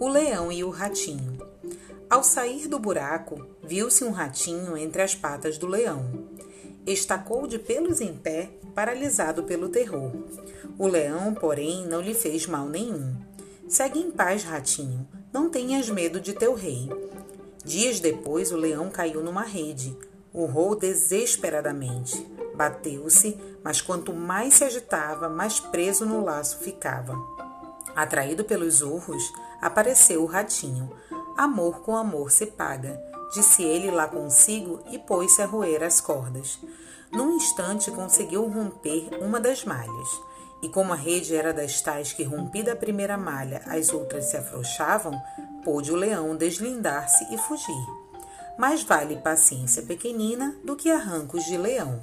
O leão e o ratinho. Ao sair do buraco, viu-se um ratinho entre as patas do leão. Estacou de pelos em pé, paralisado pelo terror. O leão, porém, não lhe fez mal nenhum. Segue em paz, ratinho, não tenhas medo de teu rei. Dias depois, o leão caiu numa rede. Urrou desesperadamente. Bateu-se, mas quanto mais se agitava, mais preso no laço ficava. Atraído pelos urros, apareceu o ratinho. Amor com amor se paga, disse ele lá consigo e pôs-se a roer as cordas. Num instante conseguiu romper uma das malhas. E como a rede era das tais que, rompida a primeira malha, as outras se afrouxavam, pôde o leão deslindar-se e fugir. Mais vale paciência pequenina do que arrancos de leão.